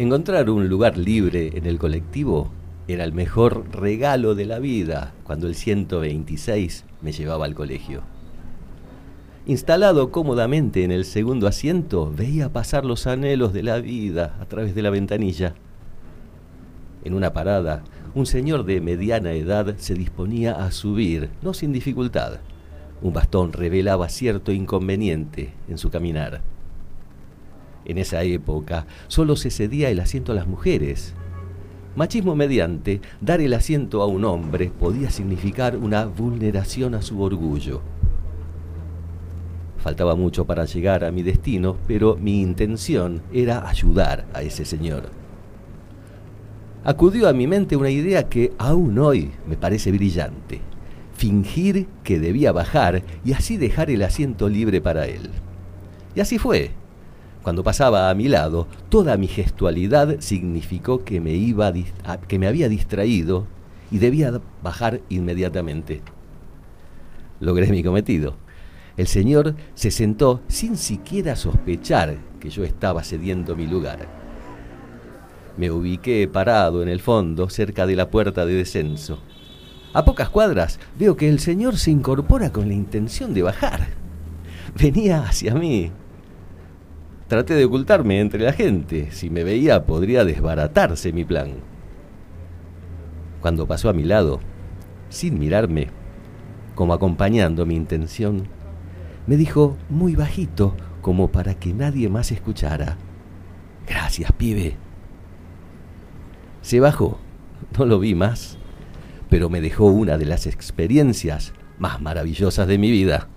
Encontrar un lugar libre en el colectivo era el mejor regalo de la vida cuando el 126 me llevaba al colegio. Instalado cómodamente en el segundo asiento, veía pasar los anhelos de la vida a través de la ventanilla. En una parada, un señor de mediana edad se disponía a subir, no sin dificultad. Un bastón revelaba cierto inconveniente en su caminar. En esa época solo se cedía el asiento a las mujeres. Machismo mediante, dar el asiento a un hombre podía significar una vulneración a su orgullo. Faltaba mucho para llegar a mi destino, pero mi intención era ayudar a ese señor. Acudió a mi mente una idea que aún hoy me parece brillante. Fingir que debía bajar y así dejar el asiento libre para él. Y así fue. Cuando pasaba a mi lado, toda mi gestualidad significó que me, iba que me había distraído y debía bajar inmediatamente. Logré mi cometido. El señor se sentó sin siquiera sospechar que yo estaba cediendo mi lugar. Me ubiqué parado en el fondo, cerca de la puerta de descenso. A pocas cuadras veo que el señor se incorpora con la intención de bajar. Venía hacia mí, Traté de ocultarme entre la gente. Si me veía podría desbaratarse mi plan. Cuando pasó a mi lado, sin mirarme, como acompañando mi intención, me dijo muy bajito, como para que nadie más escuchara. Gracias, pibe. Se bajó, no lo vi más, pero me dejó una de las experiencias más maravillosas de mi vida.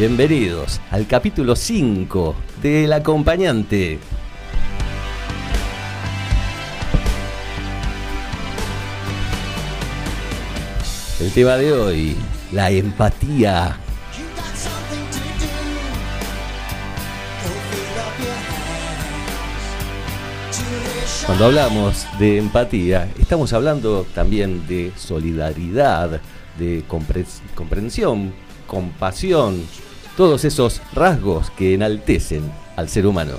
Bienvenidos al capítulo 5 del acompañante. El tema de hoy, la empatía. Cuando hablamos de empatía, estamos hablando también de solidaridad, de comprensión, compasión, todos esos rasgos que enaltecen al ser humano.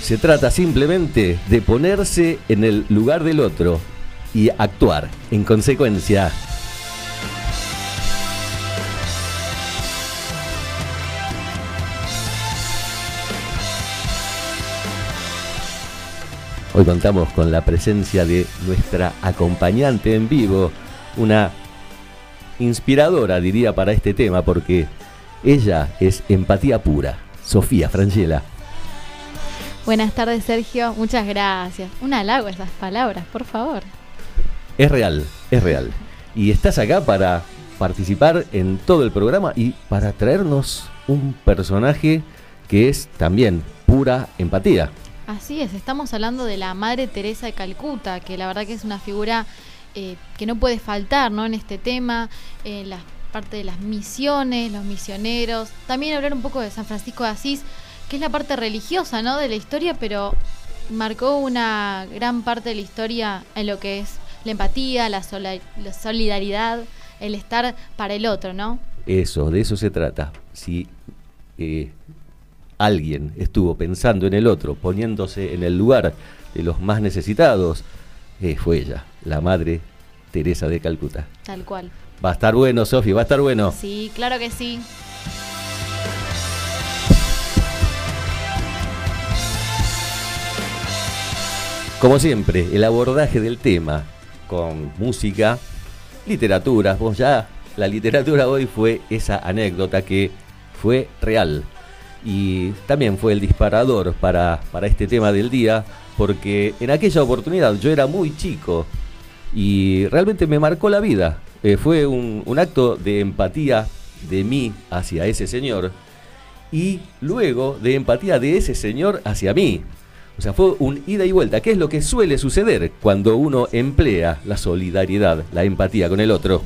Se trata simplemente de ponerse en el lugar del otro y actuar en consecuencia. Hoy contamos con la presencia de nuestra acompañante en vivo, una inspiradora diría para este tema porque ella es empatía pura, Sofía Frangela. Buenas tardes Sergio, muchas gracias. Un halago esas palabras, por favor. Es real, es real. Y estás acá para participar en todo el programa y para traernos un personaje que es también pura empatía. Así es, estamos hablando de la Madre Teresa de Calcuta, que la verdad que es una figura eh, que no puede faltar ¿no? en este tema, en la parte de las misiones, los misioneros, también hablar un poco de San Francisco de Asís, que es la parte religiosa ¿no? de la historia, pero marcó una gran parte de la historia en lo que es la empatía, la, solidaridad, el estar para el otro, ¿no? Eso, de eso se trata. Si eh, alguien estuvo pensando en el otro, poniéndose en el lugar de los más necesitados, eh, fue ella, la madre Teresa de Calcuta. Tal cual. Va a estar bueno, Sofi, va a estar bueno. Sí, claro que sí. Como siempre, el abordaje del tema con música, literatura. Vos ya, la literatura hoy fue esa anécdota que fue real. Y también fue el disparador para, para este tema del día, porque en aquella oportunidad yo era muy chico y realmente me marcó la vida. Eh, fue un, un acto de empatía de mí hacia ese señor y luego de empatía de ese señor hacia mí. O sea, fue un ida y vuelta, ¿Qué es lo que suele suceder cuando uno emplea la solidaridad, la empatía con el otro.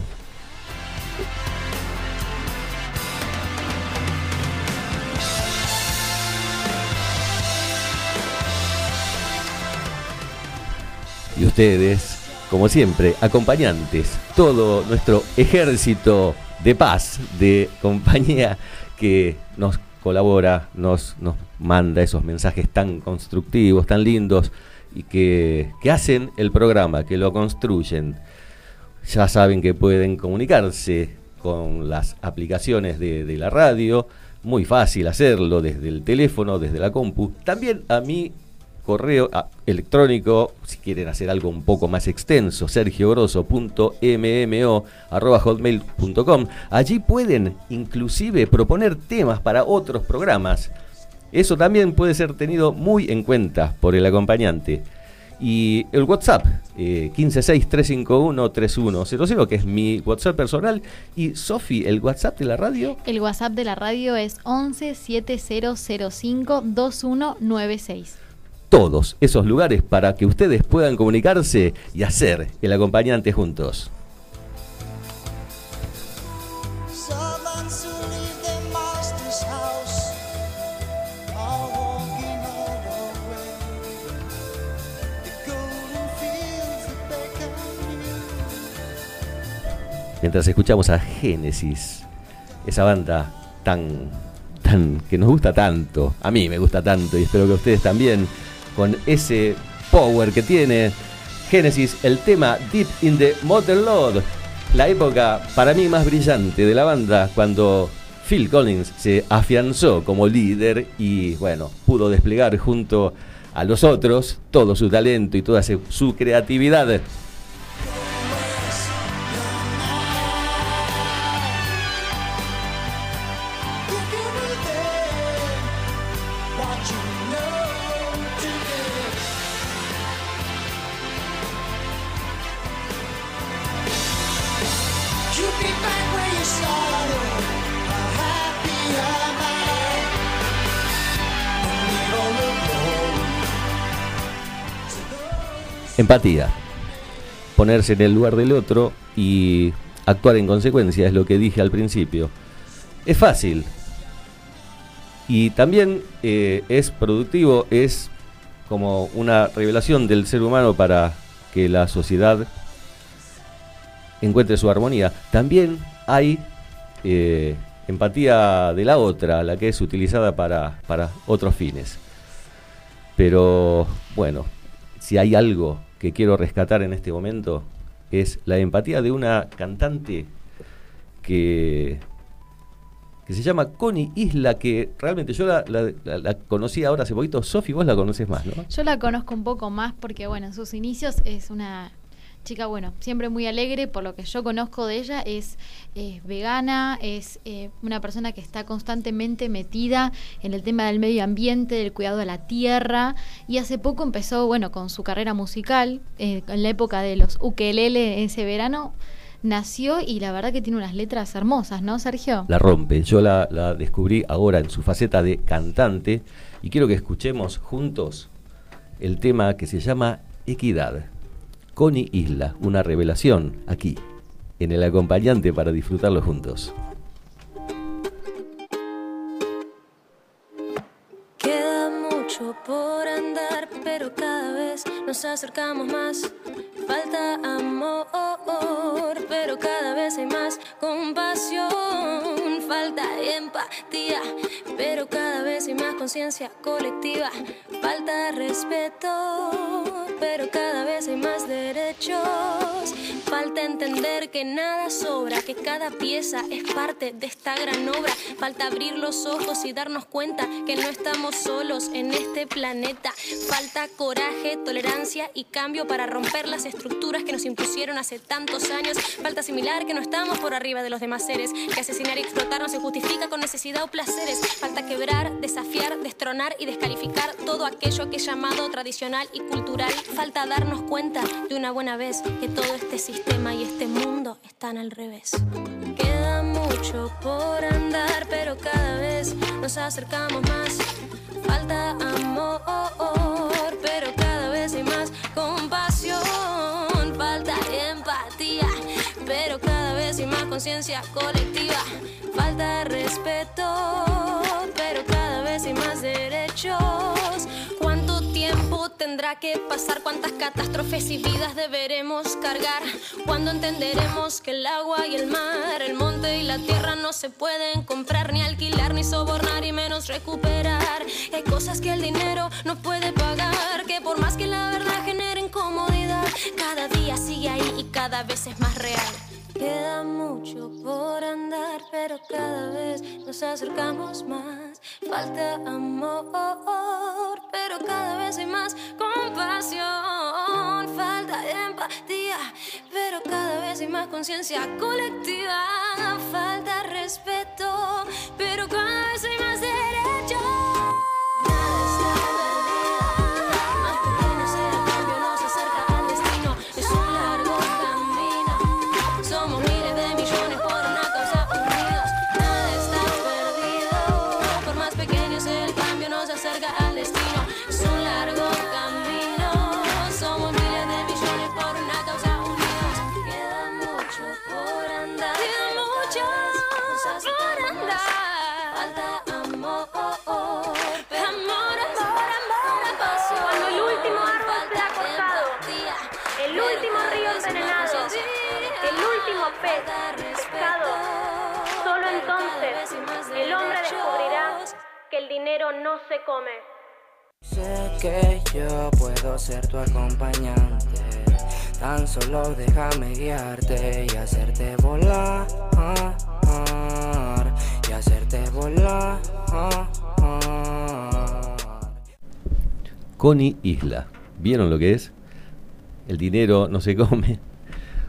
Ustedes, como siempre, acompañantes, todo nuestro ejército de paz, de compañía que nos colabora, nos, nos manda esos mensajes tan constructivos, tan lindos y que, hacen el programa, que lo construyen. Ya saben que pueden comunicarse con las aplicaciones de, de la radio, muy fácil hacerlo desde el teléfono, desde la compu. También a mí correo ah, electrónico, si quieren hacer algo un poco más extenso, sergiogrosso.mmo.hotmail.com. Allí pueden inclusive proponer temas para otros programas. Eso también puede ser tenido muy en cuenta por el acompañante. Y el WhatsApp, eh, 156-351-3100, que es mi WhatsApp personal. Y Sofi, el WhatsApp de la radio. El WhatsApp de la radio es 11 7005 2196 todos esos lugares para que ustedes puedan comunicarse y hacer el acompañante juntos. Mientras escuchamos a Génesis, esa banda tan, tan, que nos gusta tanto, a mí me gusta tanto y espero que a ustedes también, con ese power que tiene Genesis, el tema Deep in the Lord, la época para mí más brillante de la banda cuando Phil Collins se afianzó como líder y bueno, pudo desplegar junto a los otros todo su talento y toda su creatividad. Empatía. Ponerse en el lugar del otro y actuar en consecuencia, es lo que dije al principio. Es fácil. Y también eh, es productivo, es como una revelación del ser humano para que la sociedad encuentre su armonía. También hay eh, empatía de la otra, la que es utilizada para, para otros fines. Pero bueno, si hay algo que quiero rescatar en este momento es la empatía de una cantante que, que se llama Connie Isla, que realmente yo la, la, conocí ahora hace poquito. Sofi, vos la conoces más, ¿no? Yo la conozco un poco más porque, bueno, en sus inicios es una chica, bueno, siempre muy alegre, por lo que yo conozco de ella, es, vegana, es eh, una persona que está constantemente metida en el tema del medio ambiente, del cuidado de la tierra, y hace poco empezó, bueno, con su carrera musical, eh, en la época de los ukelele ese verano, nació y la verdad que tiene unas letras hermosas, ¿no, Sergio? La rompe, yo la, la descubrí ahora en su faceta de cantante, y quiero que escuchemos juntos el tema que se llama Equidad. Connie Isla, una revelación aquí, en el acompañante para disfrutarlo juntos. Queda mucho por andar, pero cada vez nos acercamos más. Falta amor, pero cada vez hay más compasión. Falta empatía, pero cada vez hay más conciencia colectiva. Falta respeto pero cada vez hay más derechos. Falta entender que nada sobra, que cada pieza es parte de esta gran obra. Falta abrir los ojos y darnos cuenta que no estamos solos en este planeta. Falta coraje, tolerancia y cambio para romper las estructuras que nos impusieron hace tantos años. Falta asimilar que no estamos por arriba de los demás seres, que asesinar y explotar no se justifica con necesidad o placeres. Falta quebrar, desafiar, destronar y descalificar todo aquello que es llamado tradicional y cultural. Falta darnos cuenta de una buena vez que todo este sistema y este mundo están al revés. Queda mucho por andar, pero cada vez nos acercamos más. Falta amor, pero cada vez hay más conciencia colectiva. Falta respeto, pero cada vez hay más derechos. ¿Cuánto tiempo tendrá que pasar? ¿Cuántas catástrofes y vidas deberemos cargar? ¿Cuándo entenderemos que el agua y el mar, el monte y la tierra no se pueden comprar, ni alquilar, ni sobornar y menos recuperar? Hay cosas que el dinero no puede pagar, que por más que la verdad genere incomodidad, cada día sigue ahí y cada vez es más real. Queda mucho por andar, pero cada vez nos acercamos más. Falta amor, pero cada vez hay más compasión. Falta empatía, pero cada vez hay más conciencia colectiva. Falta respeto, pero cada vez hay más derechos. Dinero no se come. Sé que yo puedo ser tu acompañante. Tan solo déjame guiarte y hacerte volar. Y hacerte volar. Connie Isla. ¿Vieron lo que es? El dinero no se come.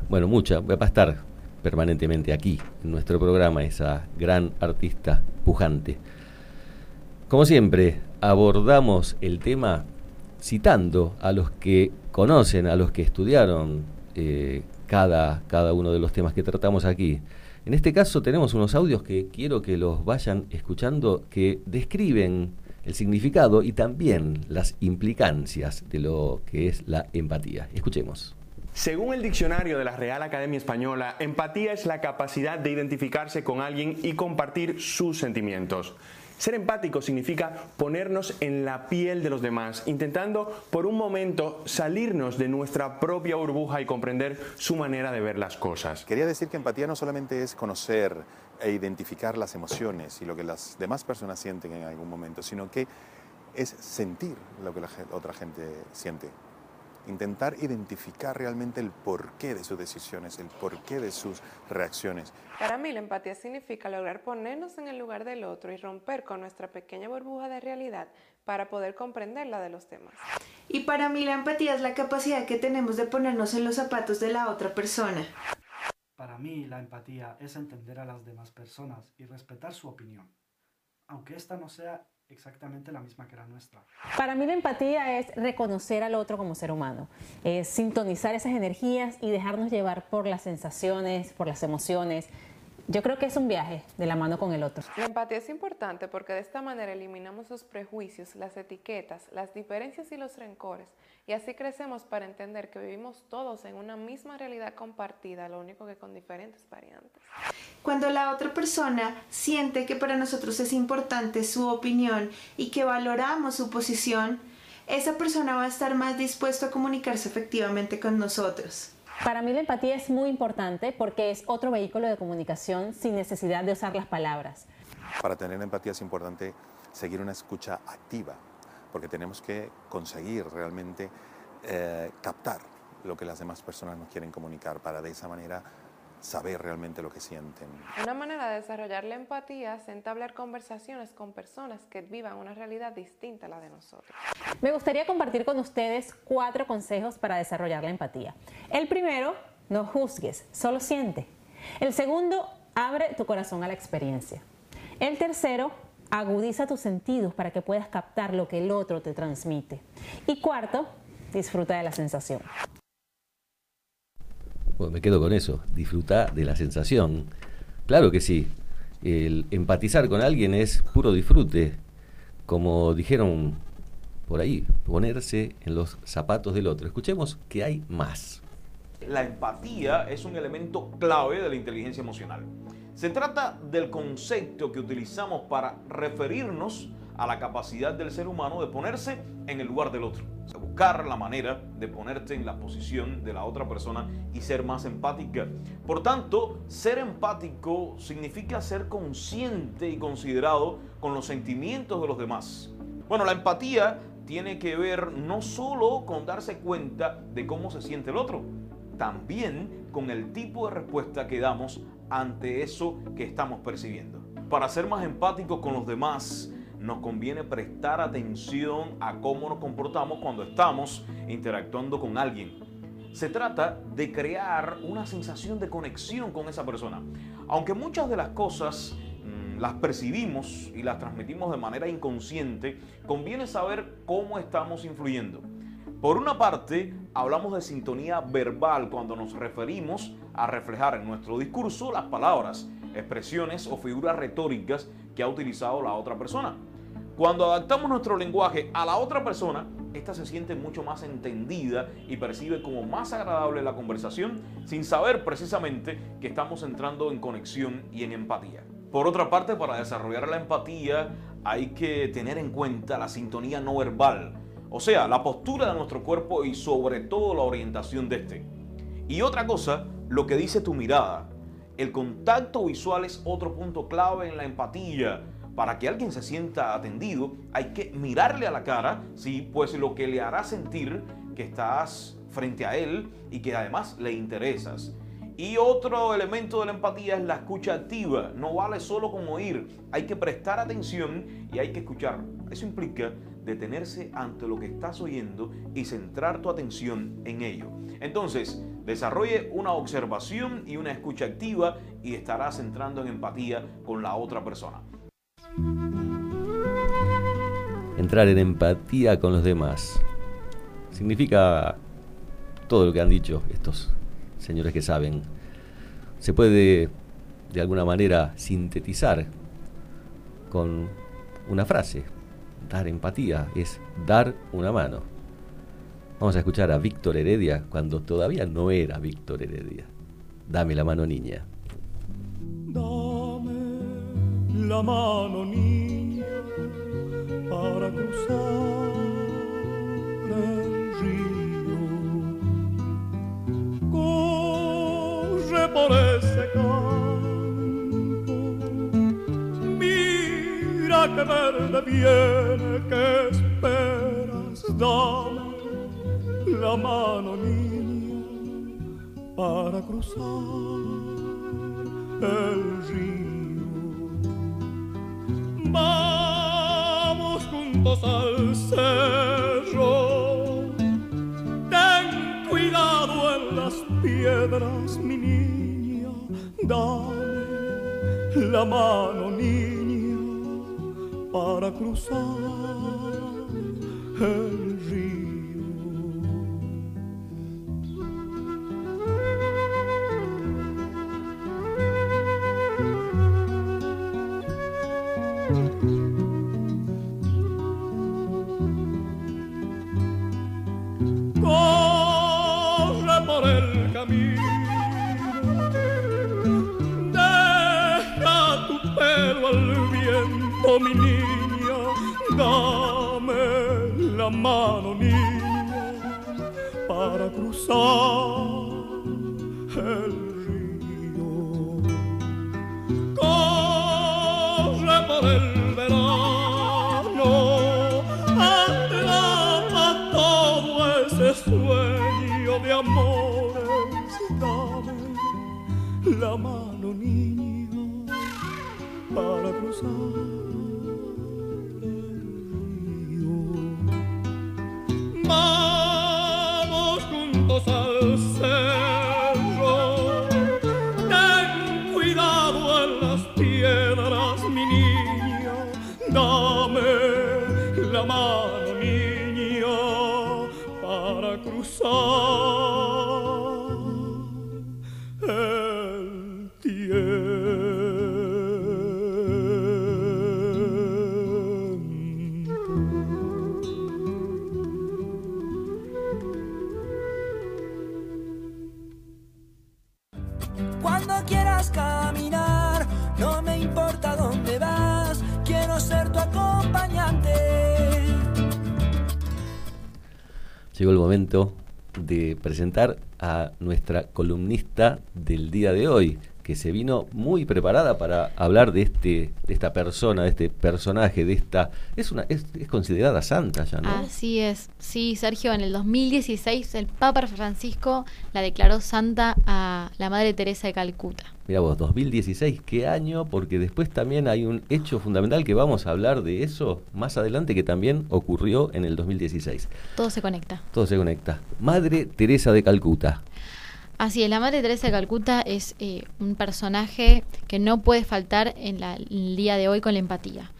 Bueno, mucha. Va a estar permanentemente aquí, en nuestro programa, esa gran artista pujante. Como siempre, abordamos el tema citando a los que conocen, a los que estudiaron eh, cada, cada uno de los temas que tratamos aquí. En este caso tenemos unos audios que quiero que los vayan escuchando que describen el significado y también las implicancias de lo que es la empatía. Escuchemos. Según el diccionario de la Real Academia Española, empatía es la capacidad de identificarse con alguien y compartir sus sentimientos. Ser empático significa ponernos en la piel de los demás, intentando por un momento salirnos de nuestra propia burbuja y comprender su manera de ver las cosas. Quería decir que empatía no solamente es conocer e identificar las emociones y lo que las demás personas sienten en algún momento, sino que es sentir lo que la otra gente siente. Intentar identificar realmente el porqué de sus decisiones, el porqué de sus reacciones. Para mí la empatía significa lograr ponernos en el lugar del otro y romper con nuestra pequeña burbuja de realidad para poder comprender la de los demás. Y para mí la empatía es la capacidad que tenemos de ponernos en los zapatos de la otra persona. Para mí, la empatía es entender a las demás personas y respetar su opinión, aunque esta no sea exactamente la misma que la nuestra. Para mí la empatía es reconocer al otro como ser humano, es sintonizar esas energías y dejarnos llevar por las sensaciones, por las emociones. Yo creo que es un viaje de la mano con el otro. La empatía es importante porque de esta manera eliminamos los prejuicios, las etiquetas, las diferencias y los rencores y así crecemos para entender que vivimos todos en una misma realidad compartida, lo único que con diferentes variantes. Cuando la otra persona siente que para nosotros es importante su opinión y que valoramos su posición, esa persona va a estar más dispuesto a comunicarse efectivamente con nosotros. Para mí la empatía es muy importante porque es otro vehículo de comunicación sin necesidad de usar las palabras. Para tener empatía es importante seguir una escucha activa, porque tenemos que conseguir realmente eh, captar lo que las demás personas nos quieren comunicar para de esa manera saber realmente lo que sienten. Una manera de desarrollar la empatía es entablar conversaciones con personas que vivan una realidad distinta a la de nosotros. Me gustaría compartir con ustedes cuatro consejos para desarrollar la empatía. El primero, no juzgues, solo siente. El segundo, abre tu corazón a la experiencia. El tercero, agudiza tus sentidos para que puedas captar lo que el otro te transmite. Y cuarto, disfruta de la sensación. Bueno, me quedo con eso, disfruta de la sensación. Claro que sí, el empatizar con alguien es puro disfrute, como dijeron por ahí, ponerse en los zapatos del otro. Escuchemos que hay más. La empatía es un elemento clave de la inteligencia emocional. Se trata del concepto que utilizamos para referirnos a la capacidad del ser humano de ponerse en el lugar del otro. O sea, buscar la manera de ponerte en la posición de la otra persona y ser más empática. Por tanto, ser empático significa ser consciente y considerado con los sentimientos de los demás. Bueno, la empatía tiene que ver no solo con darse cuenta de cómo se siente el otro, también con el tipo de respuesta que damos ante eso que estamos percibiendo. Para ser más empáticos con los demás, nos conviene prestar atención a cómo nos comportamos cuando estamos interactuando con alguien. Se trata de crear una sensación de conexión con esa persona. Aunque muchas de las cosas mm, las percibimos y las transmitimos de manera inconsciente, conviene saber cómo estamos influyendo. Por una parte, hablamos de sintonía verbal cuando nos referimos a reflejar en nuestro discurso las palabras, expresiones o figuras retóricas que ha utilizado la otra persona. Cuando adaptamos nuestro lenguaje a la otra persona, ésta se siente mucho más entendida y percibe como más agradable la conversación sin saber precisamente que estamos entrando en conexión y en empatía. Por otra parte, para desarrollar la empatía hay que tener en cuenta la sintonía no verbal, o sea, la postura de nuestro cuerpo y sobre todo la orientación de este. Y otra cosa, lo que dice tu mirada. El contacto visual es otro punto clave en la empatía. Para que alguien se sienta atendido, hay que mirarle a la cara, sí, pues lo que le hará sentir que estás frente a él y que además le interesas. Y otro elemento de la empatía es la escucha activa. No vale solo con oír, hay que prestar atención y hay que escuchar. Eso implica detenerse ante lo que estás oyendo y centrar tu atención en ello. Entonces, desarrolle una observación y una escucha activa y estarás entrando en empatía con la otra persona. Entrar en empatía con los demás significa todo lo que han dicho estos señores que saben. Se puede de alguna manera sintetizar con una frase. Dar empatía es dar una mano. Vamos a escuchar a Víctor Heredia cuando todavía no era Víctor Heredia. Dame la mano niña. Dame la mano niña para cruzar el río. Por ese que verde viene, que esperas, dame la mano niña para cruzar el río. Vamos juntos al cerro. Ten cuidado en las piedras, mi niña. Dame la mano, niña, para cruzar el mano, niña, para cruzar de presentar a nuestra columnista del día de hoy, que se vino muy preparada para hablar de este, de esta persona, de este personaje, de esta es una es, es considerada santa ya, ¿no? Así es. Sí, Sergio, en el 2016 el Papa Francisco la declaró santa a la Madre Teresa de Calcuta. Mira vos, 2016, qué año, porque después también hay un hecho fundamental que vamos a hablar de eso más adelante que también ocurrió en el 2016. Todo se conecta. Todo se conecta. Madre Teresa de Calcuta. Así es, la Madre Teresa de Calcuta es eh, un personaje que no puede faltar en la- el día de hoy con la empatía.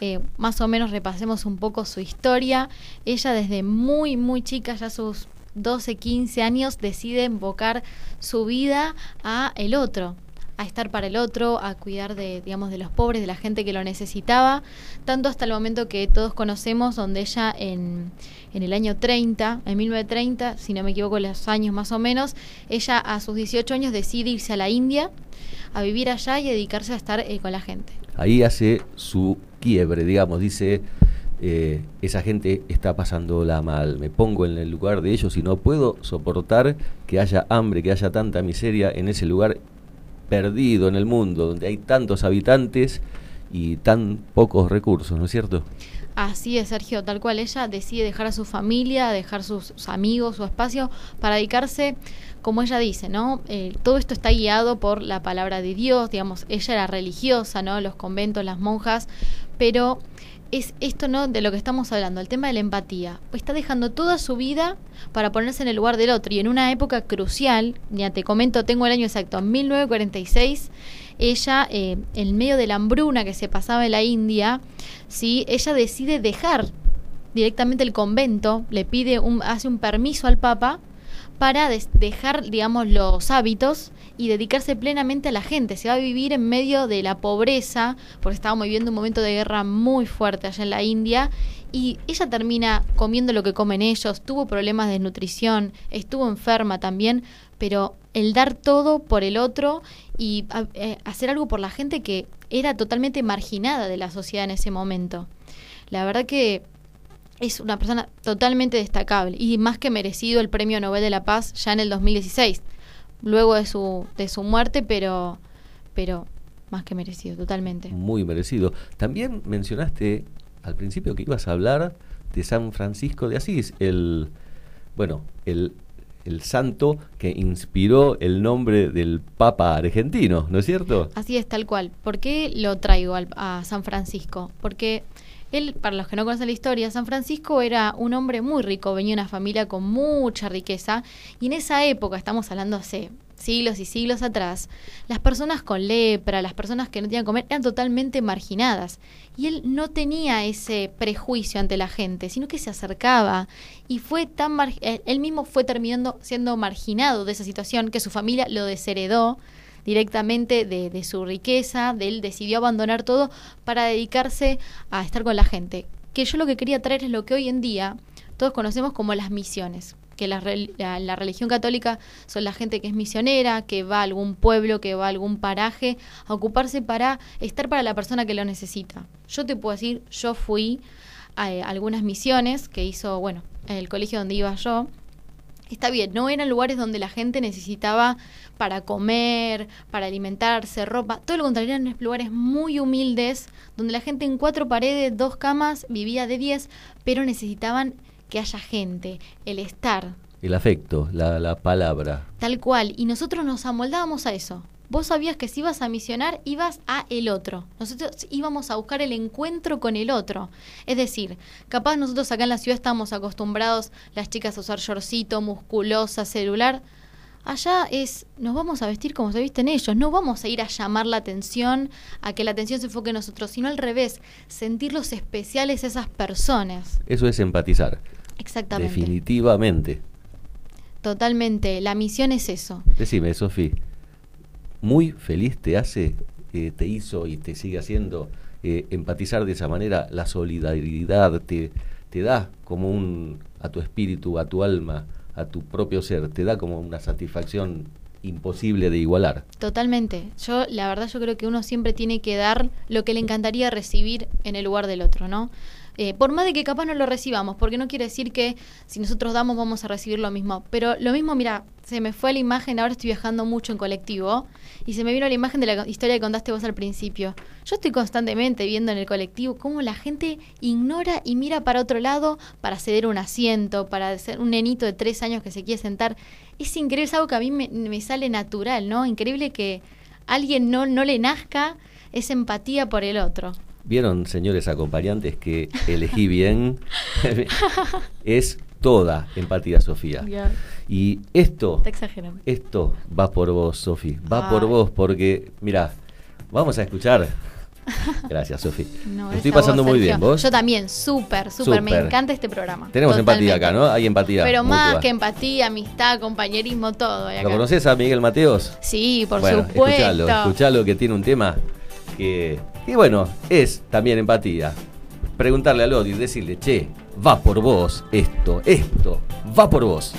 Eh, más o menos repasemos un poco su historia. Ella desde muy, muy chica, ya sus 12, 15 años, decide invocar su vida a el otro, a estar para el otro, a cuidar de, digamos, de los pobres, de la gente que lo necesitaba, tanto hasta el momento que todos conocemos, donde ella en, en el año 30, en 1930, si no me equivoco los años más o menos, ella a sus 18 años decide irse a la India, a vivir allá y dedicarse a estar eh, con la gente. Ahí hace su quiebre, digamos, dice, eh, esa gente está pasándola mal, me pongo en el lugar de ellos y no puedo soportar que haya hambre, que haya tanta miseria en ese lugar perdido en el mundo, donde hay tantos habitantes y tan pocos recursos, ¿no es cierto? Así es, Sergio, tal cual ella decide dejar a su familia, dejar sus, sus amigos, su espacio, para dedicarse, como ella dice, ¿no? Eh, todo esto está guiado por la palabra de Dios, digamos, ella era religiosa, ¿no? Los conventos, las monjas, pero es esto, ¿no? De lo que estamos hablando, el tema de la empatía. Está dejando toda su vida para ponerse en el lugar del otro y en una época crucial, ya te comento, tengo el año exacto, 1946, ella, eh, en medio de la hambruna que se pasaba en la India, ¿sí? ella decide dejar directamente el convento, le pide un, hace un permiso al Papa para dejar, digamos, los hábitos y dedicarse plenamente a la gente. Se va a vivir en medio de la pobreza, porque estábamos viviendo un momento de guerra muy fuerte allá en la India, y ella termina comiendo lo que comen ellos, tuvo problemas de nutrición, estuvo enferma también, pero el dar todo por el otro y eh, hacer algo por la gente que era totalmente marginada de la sociedad en ese momento. La verdad que es una persona totalmente destacable y más que merecido el Premio Nobel de la Paz ya en el 2016, luego de su, de su muerte, pero, pero más que merecido, totalmente. Muy merecido. También mencionaste al principio que ibas a hablar de San Francisco de Asís, el, bueno, el, el santo que inspiró el nombre del Papa argentino, ¿no es cierto? Así es, tal cual. ¿Por qué lo traigo al- a San Francisco? Porque él, para los que no conocen la historia, San Francisco era un hombre muy rico, venía de una familia con mucha riqueza, y en esa época, estamos hablando hace siglos y siglos atrás, las personas con lepra, las personas que no tenían comer, eran totalmente marginadas. Y él no tenía ese prejuicio ante la gente, sino que se acercaba y fue tan mar- eh, él mismo fue terminando siendo marginado de esa situación que su familia lo desheredó directamente de, su riqueza, de él decidió abandonar todo para dedicarse a estar con la gente. Que yo lo que quería traer es lo que hoy en día todos conocemos como las misiones que la, la- la religión católica son la gente que es misionera, que va a algún pueblo, que va a algún paraje, a ocuparse para estar para la persona que lo necesita. Yo te puedo decir, yo fui a eh, algunas misiones que hizo, bueno, el colegio donde iba yo, Está bien, no eran lugares donde la gente necesitaba para comer, para alimentarse, ropa. Todo lo contrario, eran lugares muy humildes, donde la gente en cuatro paredes, dos camas, vivía de diez, pero necesitaban que haya gente, el estar. El afecto, la, la palabra. Tal cual. Y nosotros nos amoldábamos a eso. Vos sabías que si ibas a misionar, ibas a el otro. Nosotros íbamos a buscar el encuentro con el otro. Es decir, capaz nosotros acá en la ciudad estamos acostumbrados, las chicas a usar shortcito, musculosa, celular. Allá es, nos vamos a vestir como se visten ellos, no vamos a ir a llamar la atención, a que la atención se enfoque en nosotros, sino al revés, sentirlos especiales a esas personas. Eso es empatizar. Exactamente. Definitivamente. Totalmente. La misión es eso. Decime, Sofi, muy feliz te hace, eh, te hizo y te sigue haciendo eh, empatizar de esa manera, la solidaridad te, te da como un, a tu espíritu, a tu alma, a tu propio ser, te da como una satisfacción imposible de igualar. Totalmente. Yo, la verdad, yo creo que uno siempre tiene que dar lo que le encantaría recibir en el lugar del otro, ¿no? Eh, por más de que capaz no lo recibamos, porque no quiere decir que si nosotros damos vamos a recibir lo mismo. Pero lo mismo, mira, se me fue la imagen, ahora estoy viajando mucho en colectivo, y se me vino la imagen de la historia que contaste vos al principio. Yo estoy constantemente viendo en el colectivo cómo la gente ignora y mira para otro lado para ceder un asiento, para ser un nenito de tres años que se quiere sentar. Es increíble, es algo que a mí me, me sale natural, ¿no? Increíble que alguien no, no le nazca esa empatía por el otro. Vieron, señores acompañantes, que elegí bien. es toda empatía, Sofía. Y esto, exagerando. esto va por vos, Sofi. Va por vos porque, mira, vamos a escuchar. Gracias, Sofi. No, Estoy pasando voz, muy Sergio. bien. ¿Vos? Yo también, súper, súper. Me encanta este programa. Tenemos empatía acá, ¿no? Hay empatía. Pero más que empatía, amistad, compañerismo, todo. hay ¿Lo conoces a Miguel Mateos? Sí, por bueno, supuesto. escuchalo, escuchalo que tiene un tema que, que bueno, es también empatía. Preguntarle al odio y decirle, che, va por vos esto, esto, va por vos.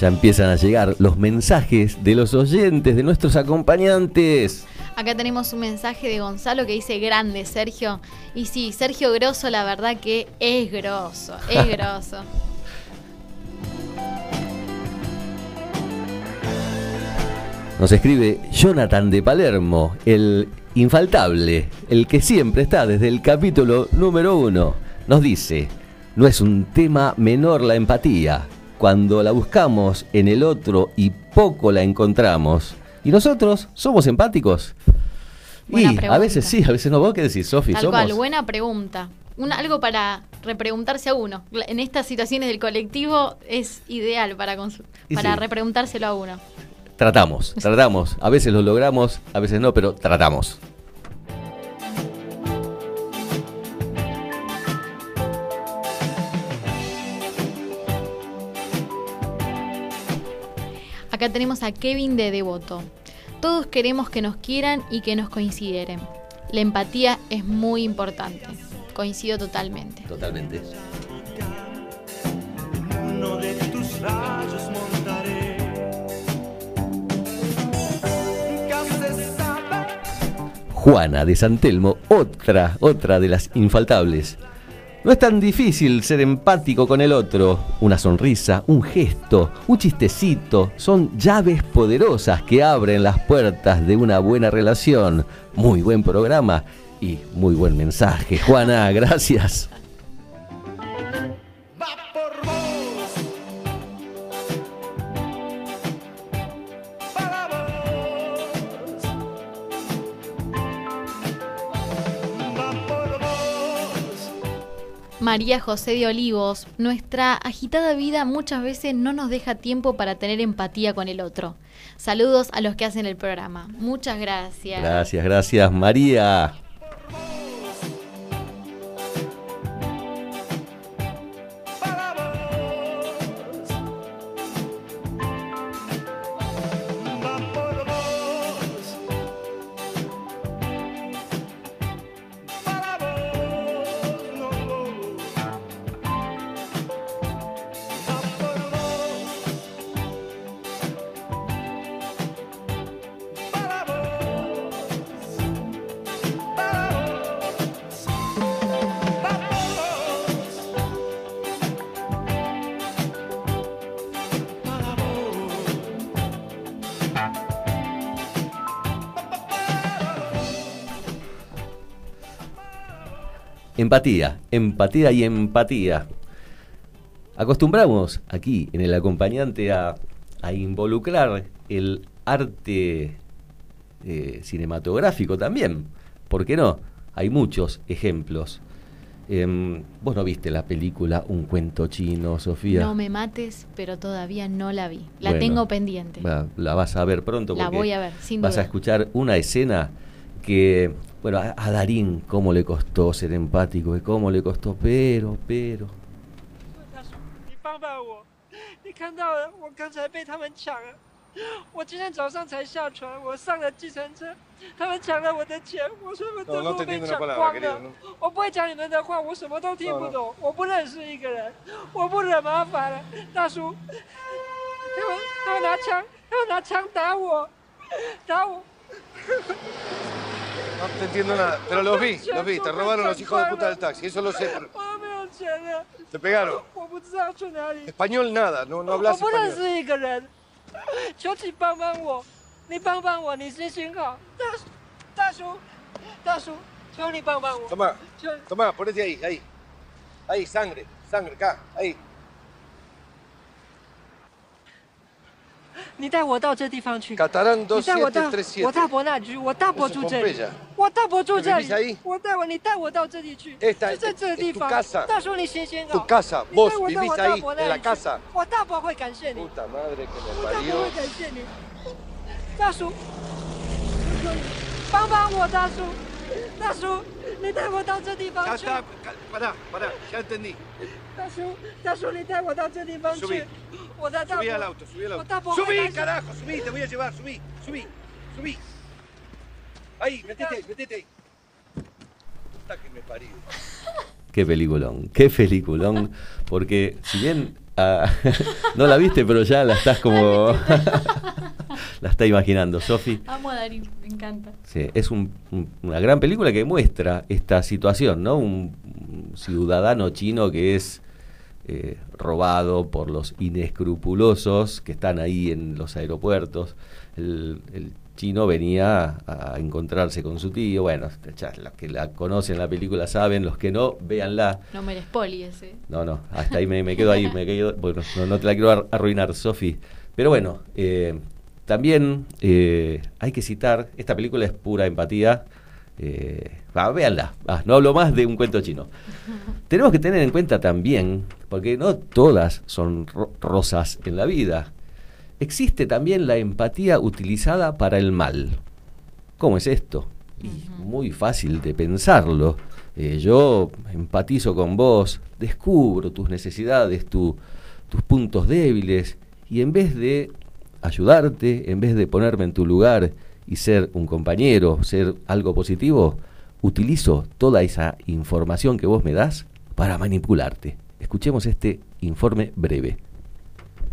Ya empiezan a llegar los mensajes de los oyentes, de nuestros acompañantes. Acá tenemos un mensaje de Gonzalo que dice grande, Sergio. Y sí, Sergio Grosso, la verdad que es grosso, es grosso. Nos escribe Jonathan de Palermo, el infaltable, el que siempre está desde el capítulo número uno. Nos dice, no es un tema menor la empatía, cuando la buscamos en el otro y poco la encontramos. ¿Y nosotros somos empáticos? Buena y a veces sí, a veces no. ¿Vos qué decís, Sofi? Tal ¿Somos? cual, buena pregunta. Un- algo para repreguntarse a uno. En estas situaciones del colectivo es ideal para, para sí. repreguntárselo a uno. Tratamos, tratamos. A veces lo logramos, a veces no, pero tratamos. Acá tenemos a Kevin de Devoto. Todos queremos que nos quieran y que nos consideren. La empatía es muy importante. Coincido totalmente. Totalmente. de tus rayos montaré. Juana de San Telmo, otra, otra de las infaltables. No es tan difícil ser empático con el otro. Una sonrisa, un gesto, un chistecito son llaves poderosas que abren las puertas de una buena relación. Muy buen programa y muy buen mensaje. Juana, gracias. María José de Olivos, nuestra agitada vida muchas veces no nos deja tiempo para tener empatía con el otro. Saludos a los que hacen el programa. Muchas gracias. Gracias, gracias María. Empatía, empatía y empatía. Acostumbramos aquí en el acompañante a, a involucrar el arte eh, cinematográfico también. ¿Por qué no? Hay muchos ejemplos. Em, vos no viste la película Un cuento chino, Sofía. No me mates, pero todavía no la vi. La Bueno, tengo pendiente. La, la vas a ver pronto. La porque voy a ver, sin Vas duda. a escuchar una escena que, bueno, a, a, Darín cómo le costó ser empático, y cómo le costó, pero, pero... No, no te entiendo palabra, querido, no. No te entiendo nada, pero los vi, los vi. Te robaron los hijos de puta del taxi, eso lo sé. Te pegaron. Español nada, no, no hablas español. Toma, toma, ponete ahí, ahí. Ahí, sangre, sangre, acá, ahí. 你带我到这地方去。你带我到我大伯那里去，我大伯住这里，我大伯住这里。我带我，你带我到这里去，就在这地方。大叔，你行行啊。你带我到我大伯那里去，我大伯会感谢你。我大伯会感谢你。大叔，帮帮我，大叔。大叔，你带我到这地 Ya 方去。 está, ca- pará, pará, ya entendí. 大叔，大叔，你带我到这地方去 Subí.。我的大伯 Subí al auto, subí al 我 auto. 大伯会 Subí, 感谢 carajo, subí, te voy a llevar, subí, subí, subí. Ahí, metete, metete ahí. Puta que me parió. Qué peliculón, qué peliculón. Porque si bien ah, no la viste, pero ya la estás como. la está imaginando, Sofi. Amo a Darín, me encanta. Sí, es un- un- una gran película que muestra esta situación, ¿no? Un, un ciudadano chino que es eh, robado por los inescrupulosos que están ahí en los aeropuertos. El, el chino venía a, a encontrarse con su tío. Bueno, ya los que la conocen la película saben, los que no, véanla. No me poli ese. No, no, hasta ahí me, me quedo ahí, me quedo, bueno, no, no te la quiero ar- arruinar, Sofi. Pero bueno, eh, también eh, hay que citar, esta película es pura empatía, eh, ah, véanla, ah, no hablo más de un cuento chino. Tenemos que tener en cuenta también, porque no todas son ro- rosas en la vida, existe también la empatía utilizada para el mal. ¿Cómo es esto? Y muy fácil de pensarlo. Eh, yo empatizo con vos, descubro tus necesidades, tu- tus puntos débiles, y en vez de ayudarte, en vez de ponerme en tu lugar y ser un compañero, ser algo positivo, utilizo toda esa información que vos me das para manipularte. Escuchemos este informe breve.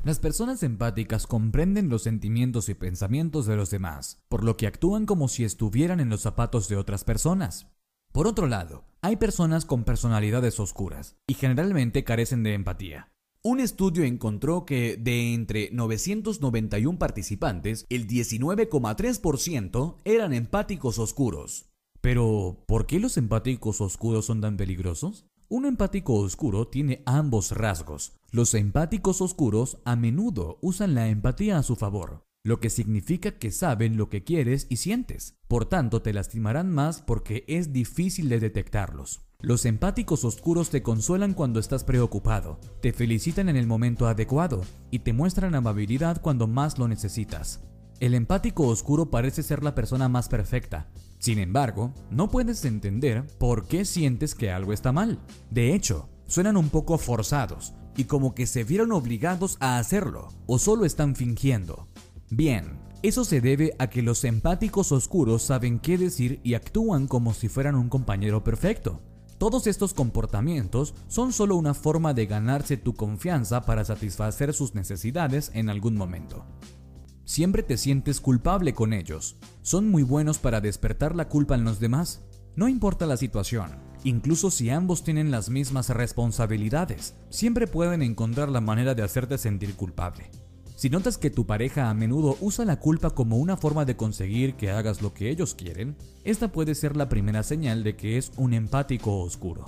Las personas empáticas comprenden los sentimientos y pensamientos de los demás, por lo que actúan como si estuvieran en los zapatos de otras personas. Por otro lado, hay personas con personalidades oscuras y generalmente carecen de empatía. Un estudio encontró que de entre 991 participantes, el 19,3% eran empáticos oscuros. Pero, ¿por qué los empáticos oscuros son tan peligrosos? Un empático oscuro tiene ambos rasgos. Los empáticos oscuros a menudo usan la empatía a su favor, lo que significa que saben lo que quieres y sientes. Por tanto, te lastimarán más porque es difícil de detectarlos. Los empáticos oscuros te consuelan cuando estás preocupado, te felicitan en el momento adecuado y te muestran amabilidad cuando más lo necesitas. El empático oscuro parece ser la persona más perfecta. Sin embargo, no puedes entender por qué sientes que algo está mal. De hecho, suenan un poco forzados y como que se vieron obligados a hacerlo, o solo están fingiendo. Bien, eso se debe a que los empáticos oscuros saben qué decir y actúan como si fueran un compañero perfecto. Todos estos comportamientos son solo una forma de ganarse tu confianza para satisfacer sus necesidades en algún momento. Siempre te sientes culpable con ellos. Son muy buenos para despertar la culpa en los demás. No importa la situación, incluso si ambos tienen las mismas responsabilidades, siempre pueden encontrar la manera de hacerte sentir culpable. Si notas que tu pareja a menudo usa la culpa como una forma de conseguir que hagas lo que ellos quieren, esta puede ser la primera señal de que es un empático oscuro.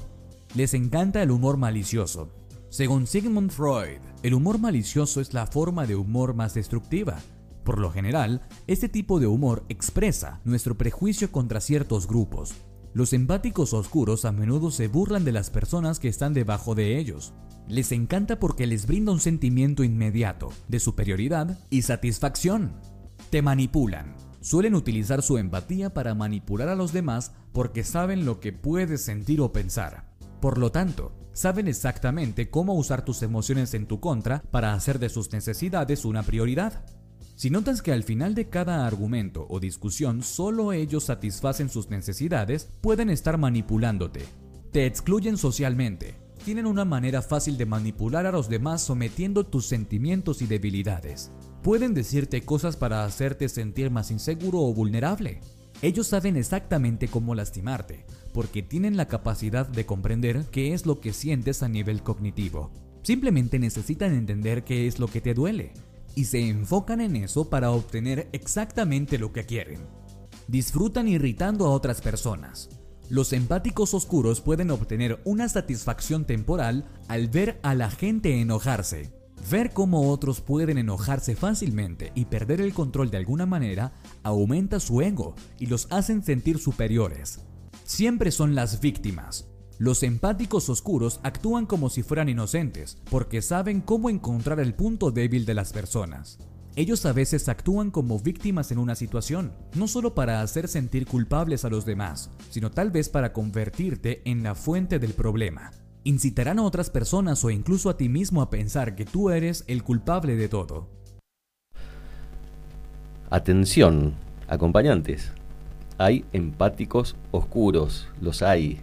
Les encanta el humor malicioso. Según Sigmund Freud, el humor malicioso es la forma de humor más destructiva. Por lo general, este tipo de humor expresa nuestro prejuicio contra ciertos grupos. Los empáticos oscuros a menudo se burlan de las personas que están debajo de ellos. Les encanta porque les brinda un sentimiento inmediato de superioridad y satisfacción. Te manipulan. Suelen utilizar su empatía para manipular a los demás porque saben lo que puedes sentir o pensar. Por lo tanto, saben exactamente cómo usar tus emociones en tu contra para hacer de sus necesidades una prioridad. Si notas que al final de cada argumento o discusión solo ellos satisfacen sus necesidades, pueden estar manipulándote. Te excluyen socialmente. Tienen una manera fácil de manipular a los demás sometiendo tus sentimientos y debilidades. Pueden decirte cosas para hacerte sentir más inseguro o vulnerable. Ellos saben exactamente cómo lastimarte, porque tienen la capacidad de comprender qué es lo que sientes a nivel cognitivo. Simplemente necesitan entender qué es lo que te duele y se enfocan en eso para obtener exactamente lo que quieren. Disfrutan irritando a otras personas. Los empáticos oscuros pueden obtener una satisfacción temporal al ver a la gente enojarse. Ver cómo otros pueden enojarse fácilmente y perder el control de alguna manera aumenta su ego y los hacen sentir superiores. Siempre son las víctimas, los empáticos oscuros actúan como si fueran inocentes, porque saben cómo encontrar el punto débil de las personas. Ellos a veces actúan como víctimas en una situación, no solo para hacer sentir culpables a los demás, sino tal vez para convertirte en la fuente del problema. Incitarán a otras personas o incluso a ti mismo a pensar que tú eres el culpable de todo. Atención, acompañantes. Hay empáticos oscuros, los hay,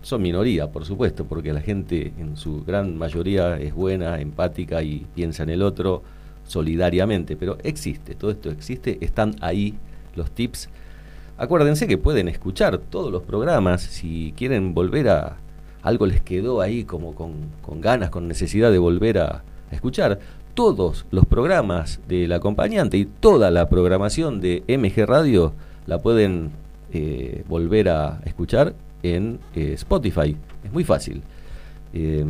son minoría, por supuesto, porque la gente en su gran mayoría es buena, empática y piensa en el otro solidariamente, pero existe, todo esto existe, están ahí los tips. Acuérdense que pueden escuchar todos los programas, si quieren volver a... algo les quedó ahí como con, con ganas, con necesidad de volver a, escuchar, todos los programas del acompañante y toda la programación de MG Radio la pueden eh, volver a escuchar en eh, Spotify. Es muy fácil. Eh,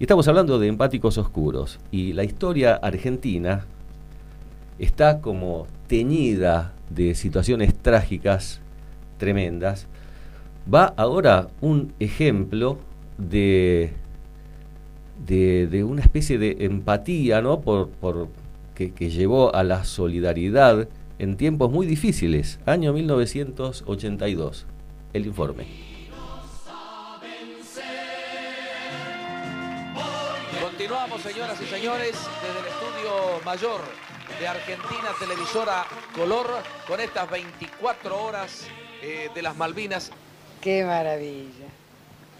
y estamos hablando de empáticos oscuros. Y la historia argentina está como teñida de situaciones trágicas tremendas. Va ahora un ejemplo de, de, una especie de empatía, ¿no? Por, por que, que llevó a la solidaridad en tiempos muy difíciles. Año 1982. El informe. Continuamos, señoras y señores, desde el estudio mayor de Argentina Televisora Color, con estas 24 horas eh, de las Malvinas. Qué maravilla.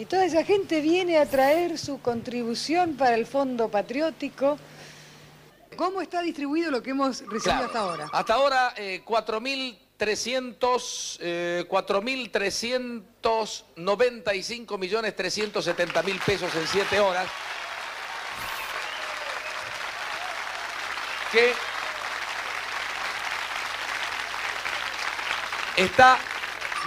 Y toda esa gente viene a traer su contribución para el Fondo Patriótico ¿Cómo está distribuido lo que hemos recibido Claro. hasta ahora? Hasta ahora, eh, 4.300, eh, 4.395 millones 370 mil pesos en 7 horas. Que está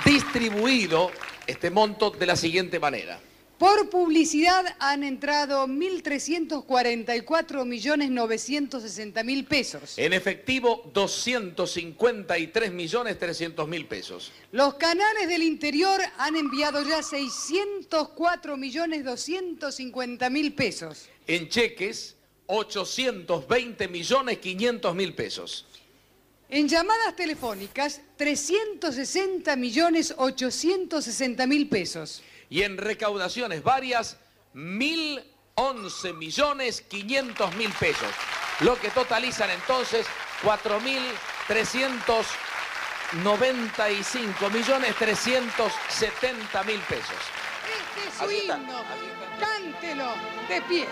distribuido este monto de la siguiente manera. Por publicidad han entrado 1.344 millones 960 mil pesos. En efectivo, 253 millones 300 mil pesos. Los canales del interior han enviado ya 604 millones 250 mil pesos. En cheques, 820 millones 500 mil pesos. En llamadas telefónicas, 360 millones 860 mil pesos. Y en recaudaciones varias, 1.011 millones 500 mil pesos. Lo que totalizan entonces 4.395 millones 370 mil pesos. Este es su himno. Cántelo de pie.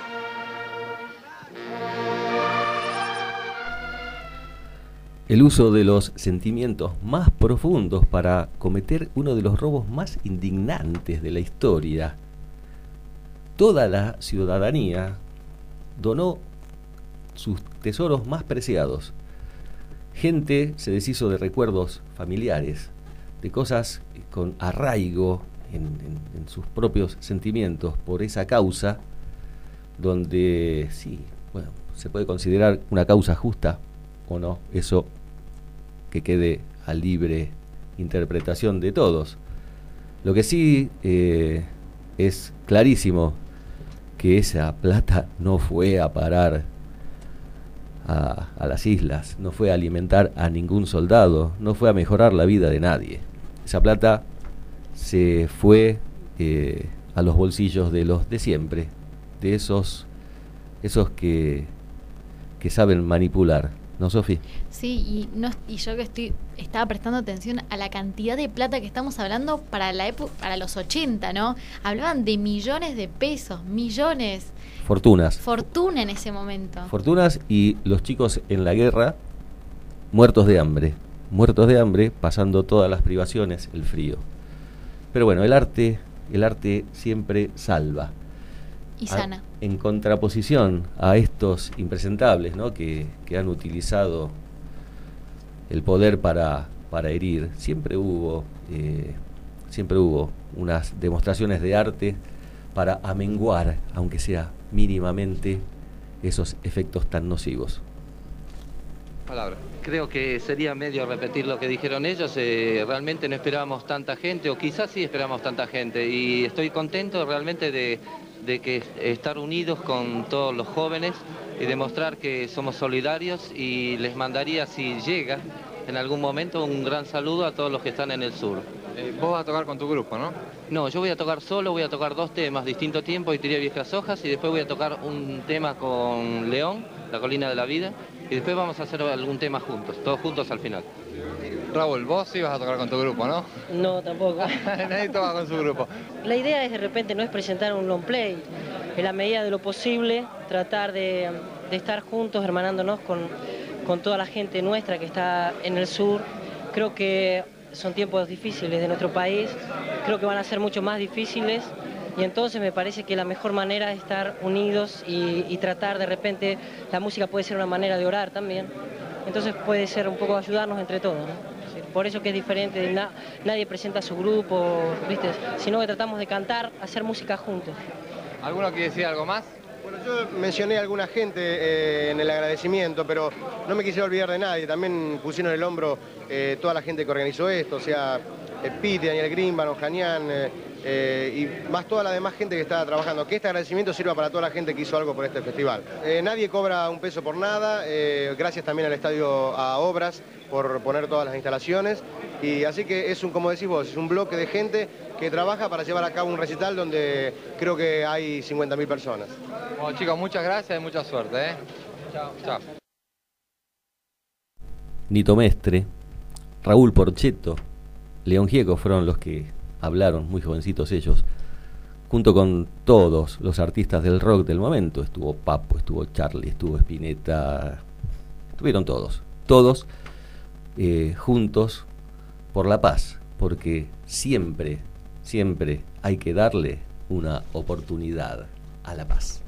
El uso de los sentimientos más profundos para cometer uno de los robos más indignantes de la historia. Toda la ciudadanía donó sus tesoros más preciados. Gente se deshizo de recuerdos familiares, de cosas con arraigo en, en- sus propios sentimientos por esa causa, donde sí, bueno, se puede considerar una causa justa o no, eso que quede a libre interpretación de todos. Lo que sí eh, es clarísimo que esa plata no fue a parar a, a las islas, no fue a alimentar a ningún soldado, no fue a mejorar la vida de nadie. Esa plata se fue eh, a los bolsillos de los de siempre, de esos, esos que, que saben manipular, ¿no, Sofi? Sí, y, no, y yo que estoy estaba prestando atención a la cantidad de plata que estamos hablando para la época, para los 80, ¿no? Hablaban de millones de pesos, millones, Fortunas. fortuna en ese momento. Fortunas y los chicos en la guerra muertos de hambre, muertos de hambre, pasando todas las privaciones, el frío. Pero bueno, el arte, el arte siempre salva. Y A- sana. En contraposición a estos impresentables, ¿no? que, que han utilizado el poder para, para herir, siempre hubo, eh, siempre hubo unas demostraciones de arte para amenguar, aunque sea mínimamente, esos efectos tan nocivos. Palabra. Creo que sería medio repetir lo que dijeron ellos. eh, realmente no esperábamos tanta gente, o quizás sí esperábamos tanta gente. Y estoy contento realmente de, de que estar unidos con todos los jóvenes y demostrar que somos solidarios. Y les mandaría, si llega en algún momento, un gran saludo a todos los que están en el sur. vos vas a tocar con tu grupo, ¿no? No, yo voy a tocar solo, voy a tocar dos temas, Distinto Tiempo y Tiré Viejas Hojas, y después voy a tocar un tema con León, La Colina de la Vida, y después vamos a hacer algún tema juntos, todos juntos al final. Raúl, vos sí vas a tocar con tu grupo, ¿no? No, tampoco. Nadie toca con su grupo. La idea es de repente no es presentar un long play, en la medida de lo posible tratar de, de estar juntos, hermanándonos con, con toda la gente nuestra que está en el sur. Creo que son tiempos difíciles de nuestro país, creo que van a ser mucho más difíciles y entonces me parece que la mejor manera es estar unidos y, y tratar de repente, la música puede ser una manera de orar también, entonces puede ser un poco ayudarnos entre todos. ¿no? Por eso que es diferente, na- nadie presenta su grupo, ¿viste? sino que tratamos de cantar, hacer música juntos. ¿Alguno quiere decir algo más? Bueno, yo mencioné a alguna gente eh, en el agradecimiento, pero no me quisiera olvidar de nadie. También pusieron el hombro eh, toda la gente que organizó esto, o sea, eh, Pete, Daniel Grimban, Janián, eh, y más toda la demás gente que estaba trabajando. Que este agradecimiento sirva para toda la gente que hizo algo por este festival. Eh, nadie cobra un peso por nada, eh, gracias también al Estadio a Obras por poner todas las instalaciones. Y así que es un, como decís vos, es un bloque de gente que trabaja para llevar a cabo un recital donde creo que hay 50.000 personas. Bueno, chicos, muchas gracias y mucha suerte, ¿eh? Chao. Chao. Nito Mestre, Raúl Porchetto, León Gieco fueron los que hablaron, muy jovencitos ellos, junto con todos los artistas del rock del momento. Estuvo Papo, estuvo Charlie, estuvo Spinetta, estuvieron todos, todos eh, juntos por la paz, porque siempre, siempre hay que darle una oportunidad a la paz.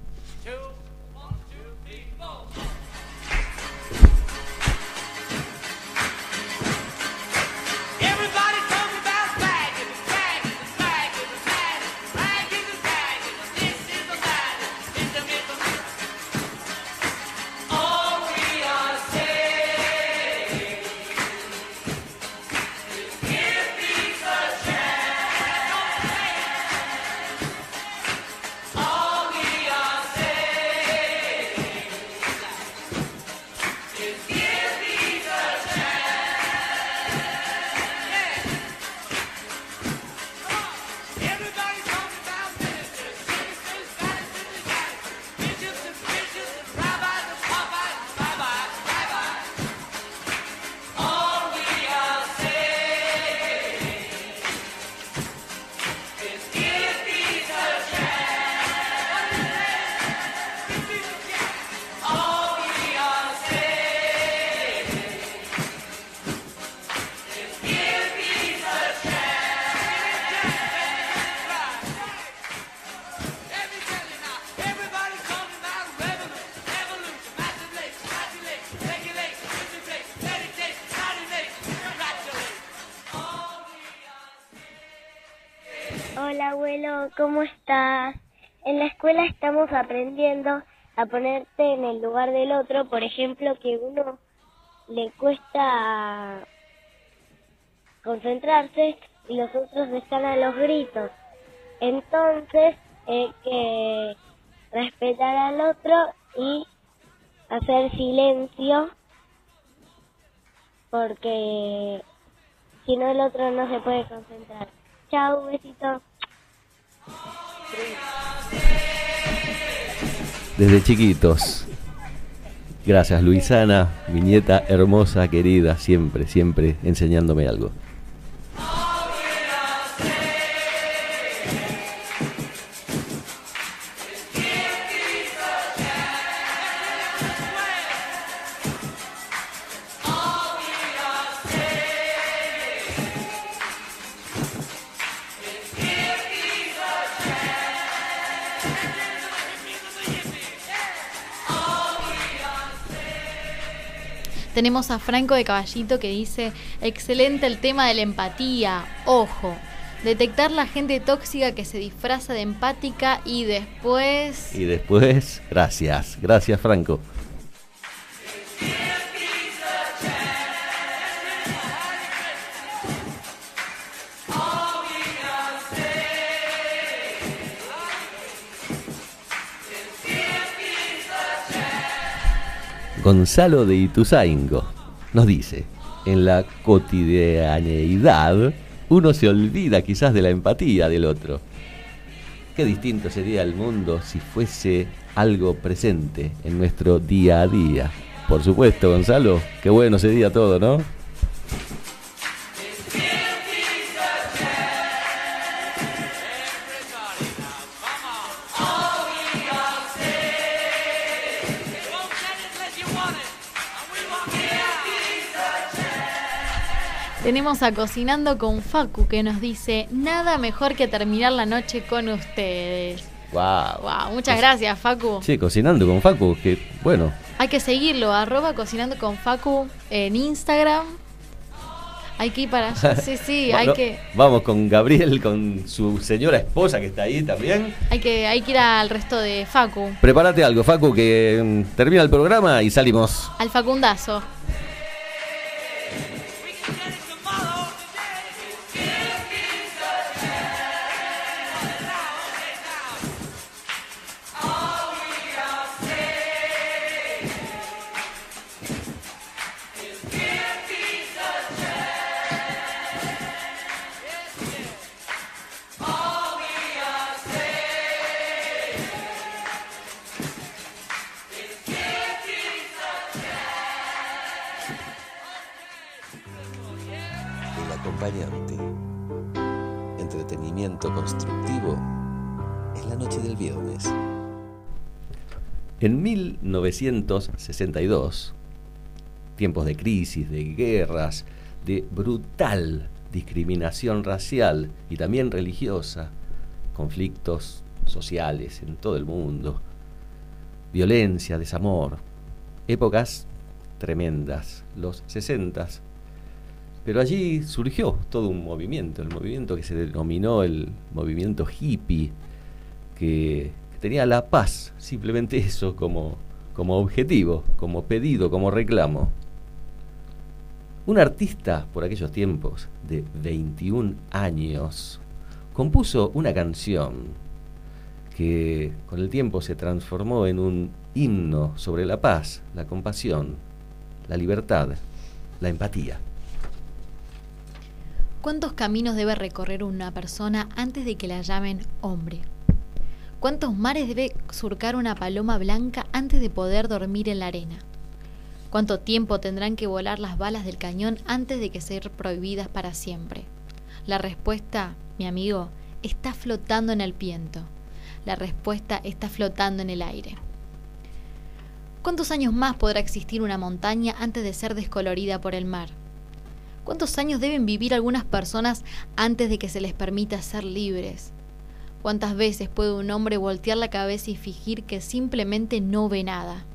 Aprendiendo a ponerte en el lugar del otro, por ejemplo, que uno le cuesta concentrarse y los otros están a los gritos. Entonces hay que respetar al otro y hacer silencio porque si no el otro no se puede concentrar. Chao, besito. Desde chiquitos. Gracias Luisana, mi nieta hermosa, querida, siempre, siempre enseñándome algo. A Franco de Caballito que dice, excelente el tema de la empatía, ojo, detectar la gente tóxica que se disfraza de empática y después... Y después, gracias, gracias Franco. Gonzalo de Ituzaingo nos dice, en la cotidianeidad uno se olvida quizás de la empatía del otro. Qué distinto sería el mundo si fuese algo presente en nuestro día a día. Por supuesto, Gonzalo, qué bueno sería todo, ¿no? Tenemos a Cocinando con Facu que nos dice, nada mejor que terminar la noche con ustedes. Wow. Wow, muchas gracias Facu. Sí, cocinando con Facu, que bueno, Hay que seguirlo, arroba cocinando con Facu en Instagram. Hay que ir para allá, sí, sí, hay que, Vamos con Gabriel, con su señora esposa que está ahí también. hay que, hay que ir al resto de Facu, Prepárate algo, Facu, que mm, termina el programa y salimos. al Facundazo. 1962, tiempos de crisis, de guerras, de brutal discriminación racial y también religiosa, conflictos sociales en todo el mundo, violencia, desamor, épocas tremendas, los 60 pero allí surgió todo un movimiento, el movimiento que se denominó el movimiento hippie, que, que tenía la paz, simplemente eso como, como objetivo, como pedido, como reclamo. Un artista por aquellos tiempos de 21 años compuso una canción que con el tiempo se transformó en un himno sobre la paz, la compasión, la libertad, la empatía. ¿Cuántos caminos debe recorrer una persona antes de que la llamen hombre? ¿Cuántos mares debe surcar una paloma blanca antes de poder dormir en la arena? ¿Cuánto tiempo tendrán que volar las balas del cañón antes de que ser prohibidas para siempre? La respuesta, mi amigo, está flotando en el viento. La respuesta está flotando en el aire. ¿Cuántos años más podrá existir una montaña antes de ser descolorida por el mar? ¿Cuántos años deben vivir algunas personas antes de que se les permita ser libres? ¿Cuántas veces puede un hombre voltear la cabeza y fingir que simplemente no ve nada?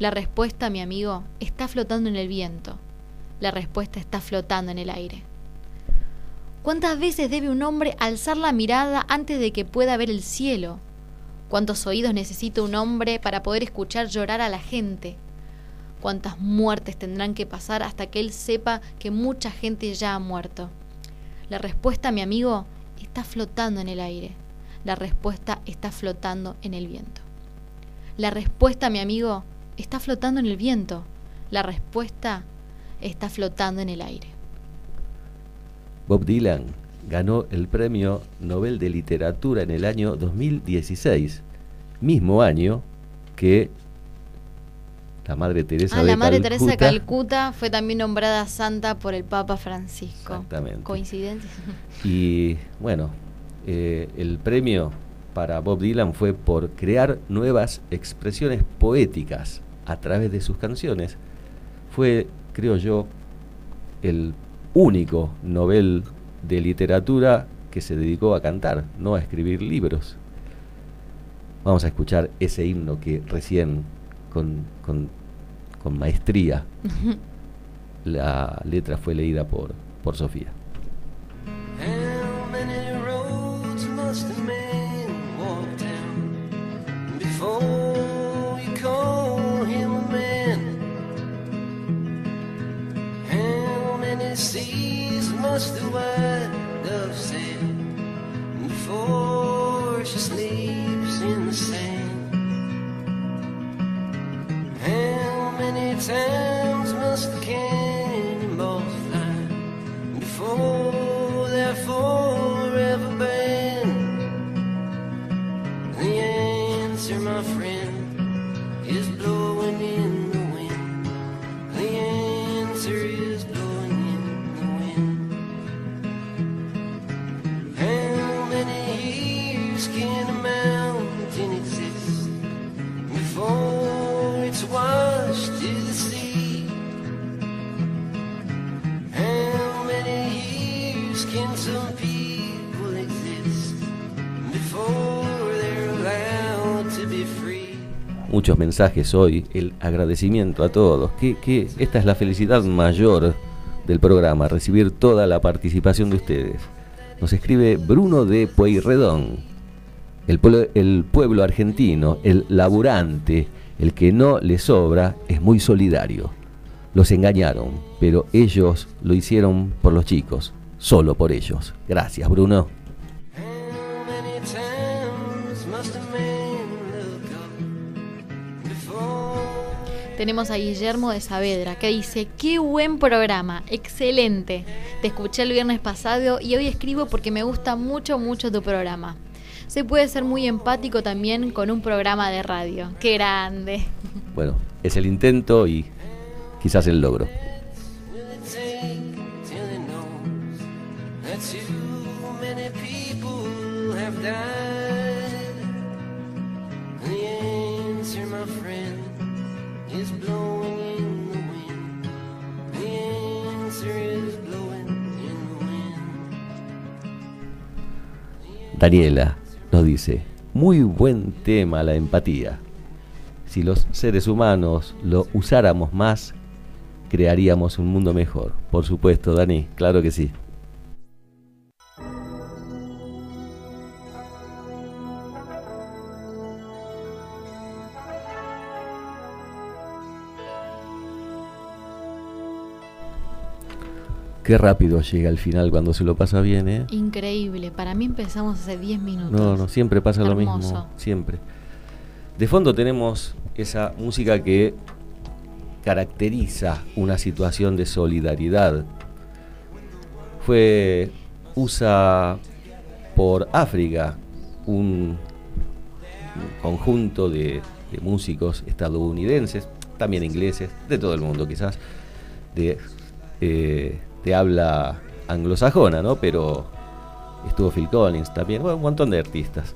La respuesta, mi amigo, está flotando en el viento. La respuesta está flotando en el aire. ¿Cuántas veces debe un hombre alzar la mirada antes de que pueda ver el cielo? ¿Cuántos oídos necesita un hombre para poder escuchar llorar a la gente? ¿Cuántas muertes tendrán que pasar hasta que él sepa que mucha gente ya ha muerto? La respuesta, mi amigo, está flotando en el aire. La respuesta está flotando en el viento. La respuesta, mi amigo, está flotando en el viento. La respuesta está flotando en el aire. Bob Dylan ganó el Premio Nobel de Literatura en el año 2016, mismo año que la Madre Teresa Ah, de la Madre Calcuta. Teresa de Calcuta fue también nombrada santa por el Papa Francisco. Exactamente. ¿Coincidencia? Y bueno, eh, el premio para Bob Dylan fue por crear nuevas expresiones poéticas a través de sus canciones. Fue, creo yo, el único Nobel de literatura que se dedicó a cantar, no a escribir libros. Vamos a escuchar ese himno que recién con, con- con maestría la letra fue leída por, por Sofía. Mensajes hoy, el agradecimiento a todos, que, esta es la felicidad mayor del programa, recibir toda la participación de ustedes. Nos escribe Bruno de Pueyrredón, el pueblo, el pueblo argentino, el laburante, el que no le sobra, es muy solidario. Los engañaron, pero ellos lo hicieron por los chicos, solo por ellos. Gracias, Bruno. Tenemos a Guillermo de Saavedra que dice, qué buen programa, excelente. Te escuché el viernes pasado y hoy escribo porque me gusta mucho, mucho tu programa. Se puede ser muy empático también con un programa de radio. Qué grande. Bueno, es el intento y quizás el logro. Daniela nos dice, muy buen tema la empatía. Si los seres humanos lo usáramos más, crearíamos un mundo mejor. Por supuesto, Dani, claro que sí. Qué rápido llega al final cuando se lo pasa bien, ¿eh? Increíble. Para mí empezamos hace 10 minutos. No, no, siempre pasa lo mismo. Siempre. De fondo tenemos esa música que caracteriza una situación de solidaridad. Fue USA por África, un, un conjunto de, de músicos estadounidenses, también ingleses, de todo el mundo quizás, de, eh, de habla anglosajona, ¿no? Pero estuvo Phil Collins también, bueno, un montón de artistas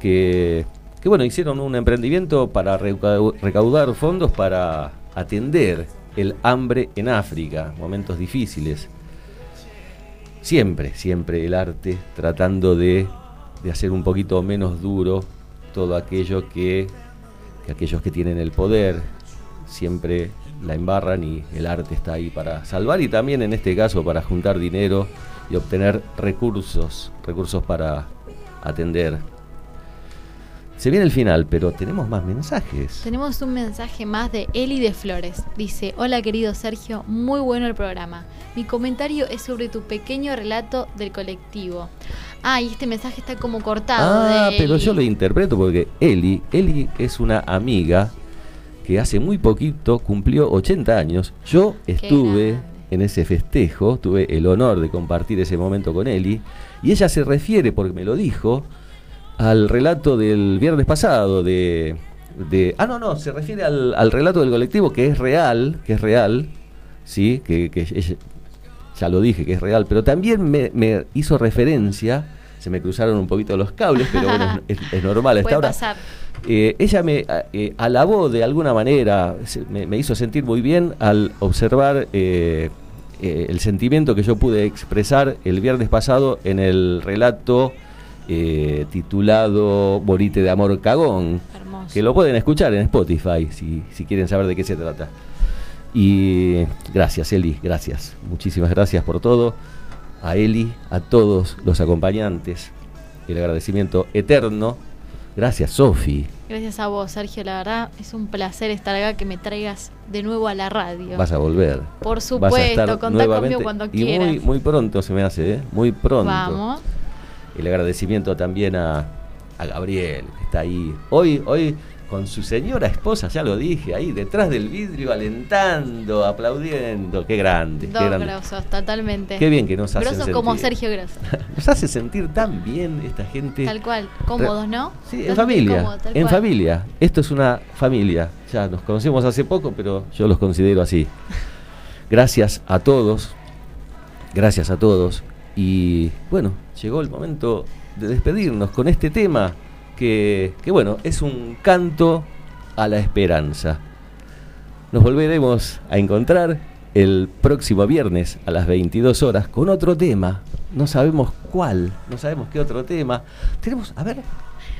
que, que, bueno, hicieron un emprendimiento para recau- recaudar fondos para atender el hambre en África, momentos difíciles. Siempre, siempre el arte tratando de, de hacer un poquito menos duro todo aquello que, que aquellos que tienen el poder siempre la embarran y el arte está ahí para salvar y también en este caso para juntar dinero y obtener recursos, recursos para atender. Se viene el final, pero tenemos más mensajes. Tenemos un mensaje más de Eli de Flores. Dice, hola querido Sergio, muy bueno el programa. Mi comentario es sobre tu pequeño relato del colectivo. Ah, y este mensaje está como cortado. Ah, de pero yo lo interpreto porque Eli, Eli es una amiga que hace muy poquito cumplió 80 años. Yo estuve en ese festejo, tuve el honor de compartir ese momento con Eli, y ella se refiere, porque me lo dijo, al relato del viernes pasado de... de ah, no, no, se refiere al, al relato del colectivo que es real, que es real, ¿sí? Que, que ella- ya lo dije que es real, pero también me, me hizo referencia, se me cruzaron un poquito los cables, pero bueno, es, es normal. Hasta ahora, pasar. Eh, ella me a- eh, alabó de alguna manera, se- me, me hizo sentir muy bien al observar eh, eh, el sentimiento que yo pude expresar el viernes pasado en el relato eh, titulado Morite de Amor Cagón, Hermoso. que lo pueden escuchar en Spotify si, si quieren saber de qué se trata. Y gracias, Eli, gracias. Muchísimas gracias por todo. A Eli, a todos los acompañantes. El agradecimiento eterno. Gracias, Sofi. Gracias a vos, Sergio. La verdad es un placer estar acá, que me traigas de nuevo a la radio. Vas a volver. Por supuesto, contá conmigo cuando y quieras. muy, muy pronto se me hace, ¿eh? Muy pronto. Vamos. El agradecimiento también a, a Gabriel, que está ahí. Hoy, hoy, con su señora esposa, ya lo dije, ahí detrás del vidrio, alentando, aplaudiendo. Qué grande, qué Dos grande. grosos, totalmente. Qué bien que nos hacen Grosos como. Sergio Grosso. Nos hace sentir tan bien esta gente. Tal cual. Cómodos, ¿no? Sí, en familia. en cual. familia. Esto es una familia. Ya nos conocemos hace poco, pero yo los considero así. Gracias a todos. Gracias a todos. Y bueno, llegó el momento de despedirnos con este tema que, bueno, es un canto a la esperanza. Nos volveremos a encontrar el próximo viernes a las 22 horas con otro tema. No sabemos cuál, no sabemos qué otro tema. Tenemos, a ver,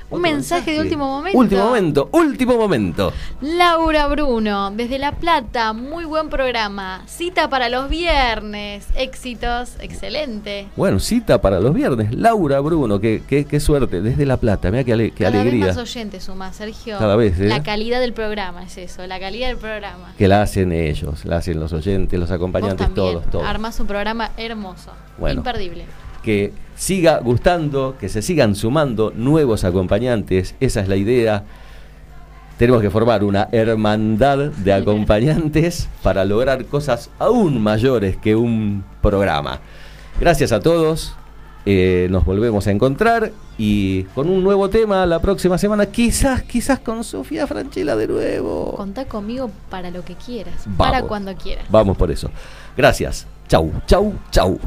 Un mensaje de último momento. Último momento, último momento. Laura Bruno, desde La Plata, muy buen programa. Cita para los viernes. Éxitos, excelente. Bueno, cita para los viernes. Laura Bruno, qué, qué, qué suerte, desde La Plata. Mira qué, ale- qué Cada alegría. vez más oyentes suma, Sergio. Cada vez, ¿eh? La calidad del programa es eso, la calidad del programa. Que la hacen ellos, la hacen los oyentes, los acompañantes, todos, todos. armás un programa hermoso, Bueno. imperdible. que siga gustando, que se sigan sumando nuevos acompañantes, esa es la idea. Tenemos que formar una hermandad de acompañantes para lograr cosas aún mayores que un programa. Gracias a todos, eh, nos volvemos a encontrar y con un nuevo tema la próxima semana, quizás, quizás con Sofía Franchella de nuevo. Contá conmigo para lo que quieras, Vamos. para cuando quieras. Vamos por eso. Gracias. Chau, chau, chau.